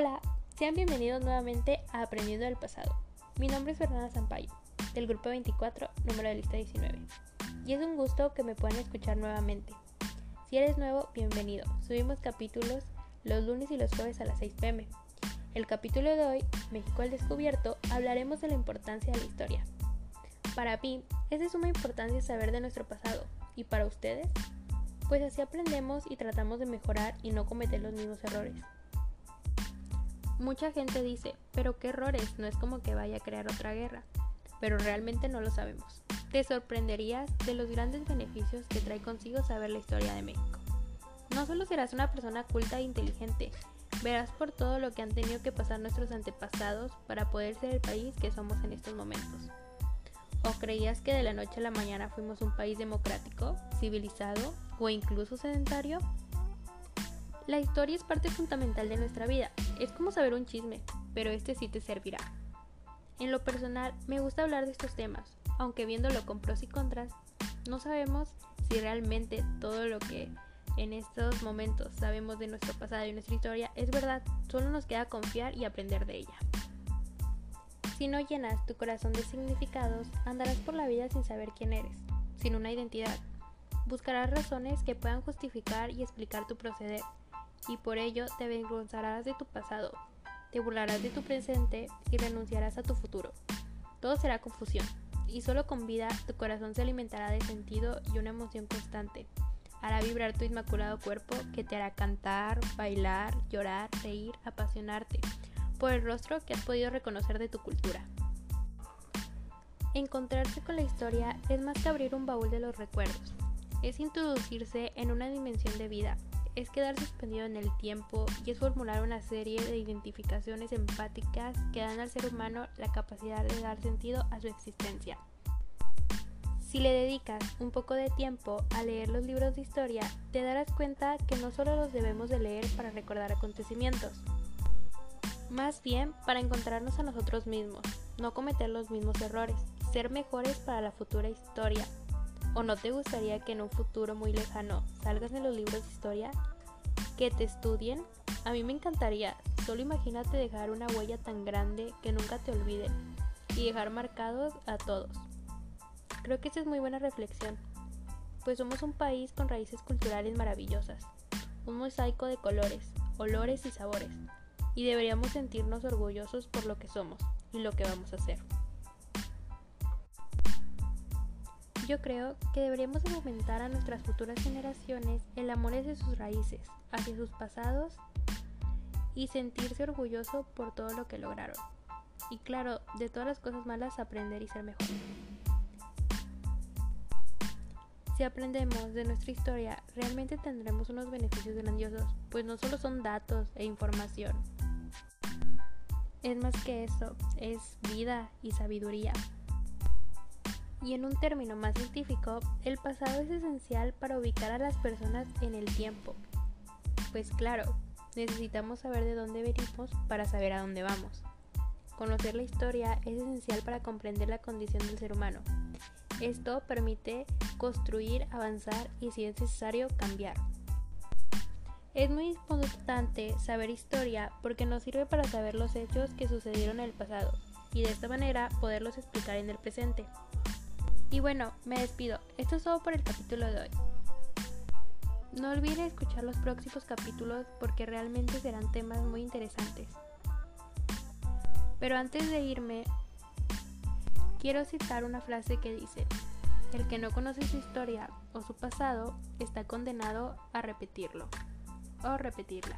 Hola, sean bienvenidos nuevamente a Aprendiendo del Pasado. Mi nombre es Fernanda Zampayo, del grupo 24, número de lista 19. Y es un gusto que me puedan escuchar nuevamente. Si eres nuevo, bienvenido. Subimos capítulos los lunes y los jueves a las 6 pm. El capítulo de hoy, México al descubierto, hablaremos de la importancia de la historia. Para mí, es de suma importancia saber de nuestro pasado. ¿Y para ustedes? Pues así aprendemos y tratamos de mejorar y no cometer los mismos errores. Mucha gente dice, pero qué errores, no es como que vaya a crear otra guerra, pero realmente no lo sabemos. Te sorprenderías de los grandes beneficios que trae consigo saber la historia de México. No solo serás una persona culta e inteligente, verás por todo lo que han tenido que pasar nuestros antepasados para poder ser el país que somos en estos momentos. ¿O creías que de la noche a la mañana fuimos un país democrático, civilizado o incluso sedentario? La historia es parte fundamental de nuestra vida. Es como saber un chisme, pero este sí te servirá. En lo personal, me gusta hablar de estos temas, aunque viéndolo con pros y contras, no sabemos si realmente todo lo que en estos momentos sabemos de nuestro pasado y nuestra historia es verdad, solo nos queda confiar y aprender de ella. Si no llenas tu corazón de significados, andarás por la vida sin saber quién eres, sin una identidad. Buscarás razones que puedan justificar y explicar tu proceder, y por ello te avergonzarás de tu pasado, te burlarás de tu presente y renunciarás a tu futuro. Todo será confusión, y solo con vida tu corazón se alimentará de sentido y una emoción constante. Hará vibrar tu inmaculado cuerpo que te hará cantar, bailar, llorar, reír, apasionarte por el rostro que has podido reconocer de tu cultura. Encontrarse con la historia es más que abrir un baúl de los recuerdos, es introducirse en una dimensión de vida es quedar suspendido en el tiempo y es formular una serie de identificaciones empáticas que dan al ser humano la capacidad de dar sentido a su existencia. Si le dedicas un poco de tiempo a leer los libros de historia, te darás cuenta que no solo los debemos de leer para recordar acontecimientos, más bien para encontrarnos a nosotros mismos, no cometer los mismos errores, ser mejores para la futura historia, ¿O no te gustaría que en un futuro muy lejano salgas en los libros de historia? ¿Que te estudien? A mí me encantaría. Solo imagínate dejar una huella tan grande que nunca te olviden y dejar marcados a todos. Creo que esa es muy buena reflexión, pues somos un país con raíces culturales maravillosas, un mosaico de colores, olores y sabores, y deberíamos sentirnos orgullosos por lo que somos y lo que vamos a hacer. Yo creo que deberíamos fomentar a nuestras futuras generaciones el amor hacia sus raíces, hacia sus pasados y sentirse orgulloso por todo lo que lograron. Y claro, de todas las cosas malas aprender y ser mejor. Si aprendemos de nuestra historia, realmente tendremos unos beneficios grandiosos, pues no solo son datos e información. Es más que eso, es vida y sabiduría. Y en un término más científico, el pasado es esencial para ubicar a las personas en el tiempo. Pues claro, necesitamos saber de dónde venimos para saber a dónde vamos. Conocer la historia es esencial para comprender la condición del ser humano. Esto permite construir, avanzar y si es necesario cambiar. Es muy importante saber historia porque nos sirve para saber los hechos que sucedieron en el pasado y de esta manera poderlos explicar en el presente. Y bueno, me despido. Esto es todo por el capítulo de hoy. No olviden escuchar los próximos capítulos porque realmente serán temas muy interesantes. Pero antes de irme, quiero citar una frase que dice, el que no conoce su historia o su pasado está condenado a repetirlo o repetirla.